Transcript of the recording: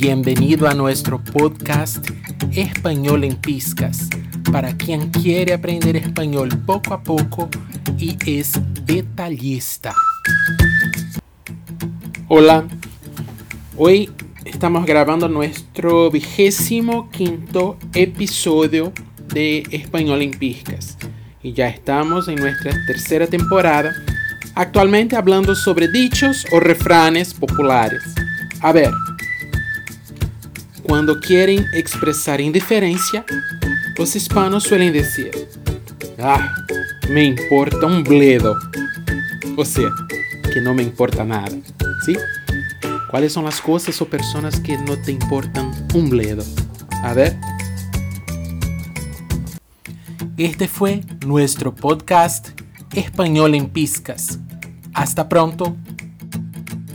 Bienvenido a nuestro podcast Español en Piscas, para quien quiere aprender español poco a poco y es detallista. Hola, hoy estamos grabando nuestro vigésimo quinto episodio de Español en Piscas y ya estamos en nuestra tercera temporada, actualmente hablando sobre dichos o refranes populares. A ver, Quando querem expressar indiferença, os hispanos suelen dizer: Ah, me importa um bledo. Ou seja, que não me importa nada. ¿Sí? Quais são as coisas ou pessoas que não te importam um bledo? A ver. Este foi nosso podcast Español em Piscas. Hasta pronto.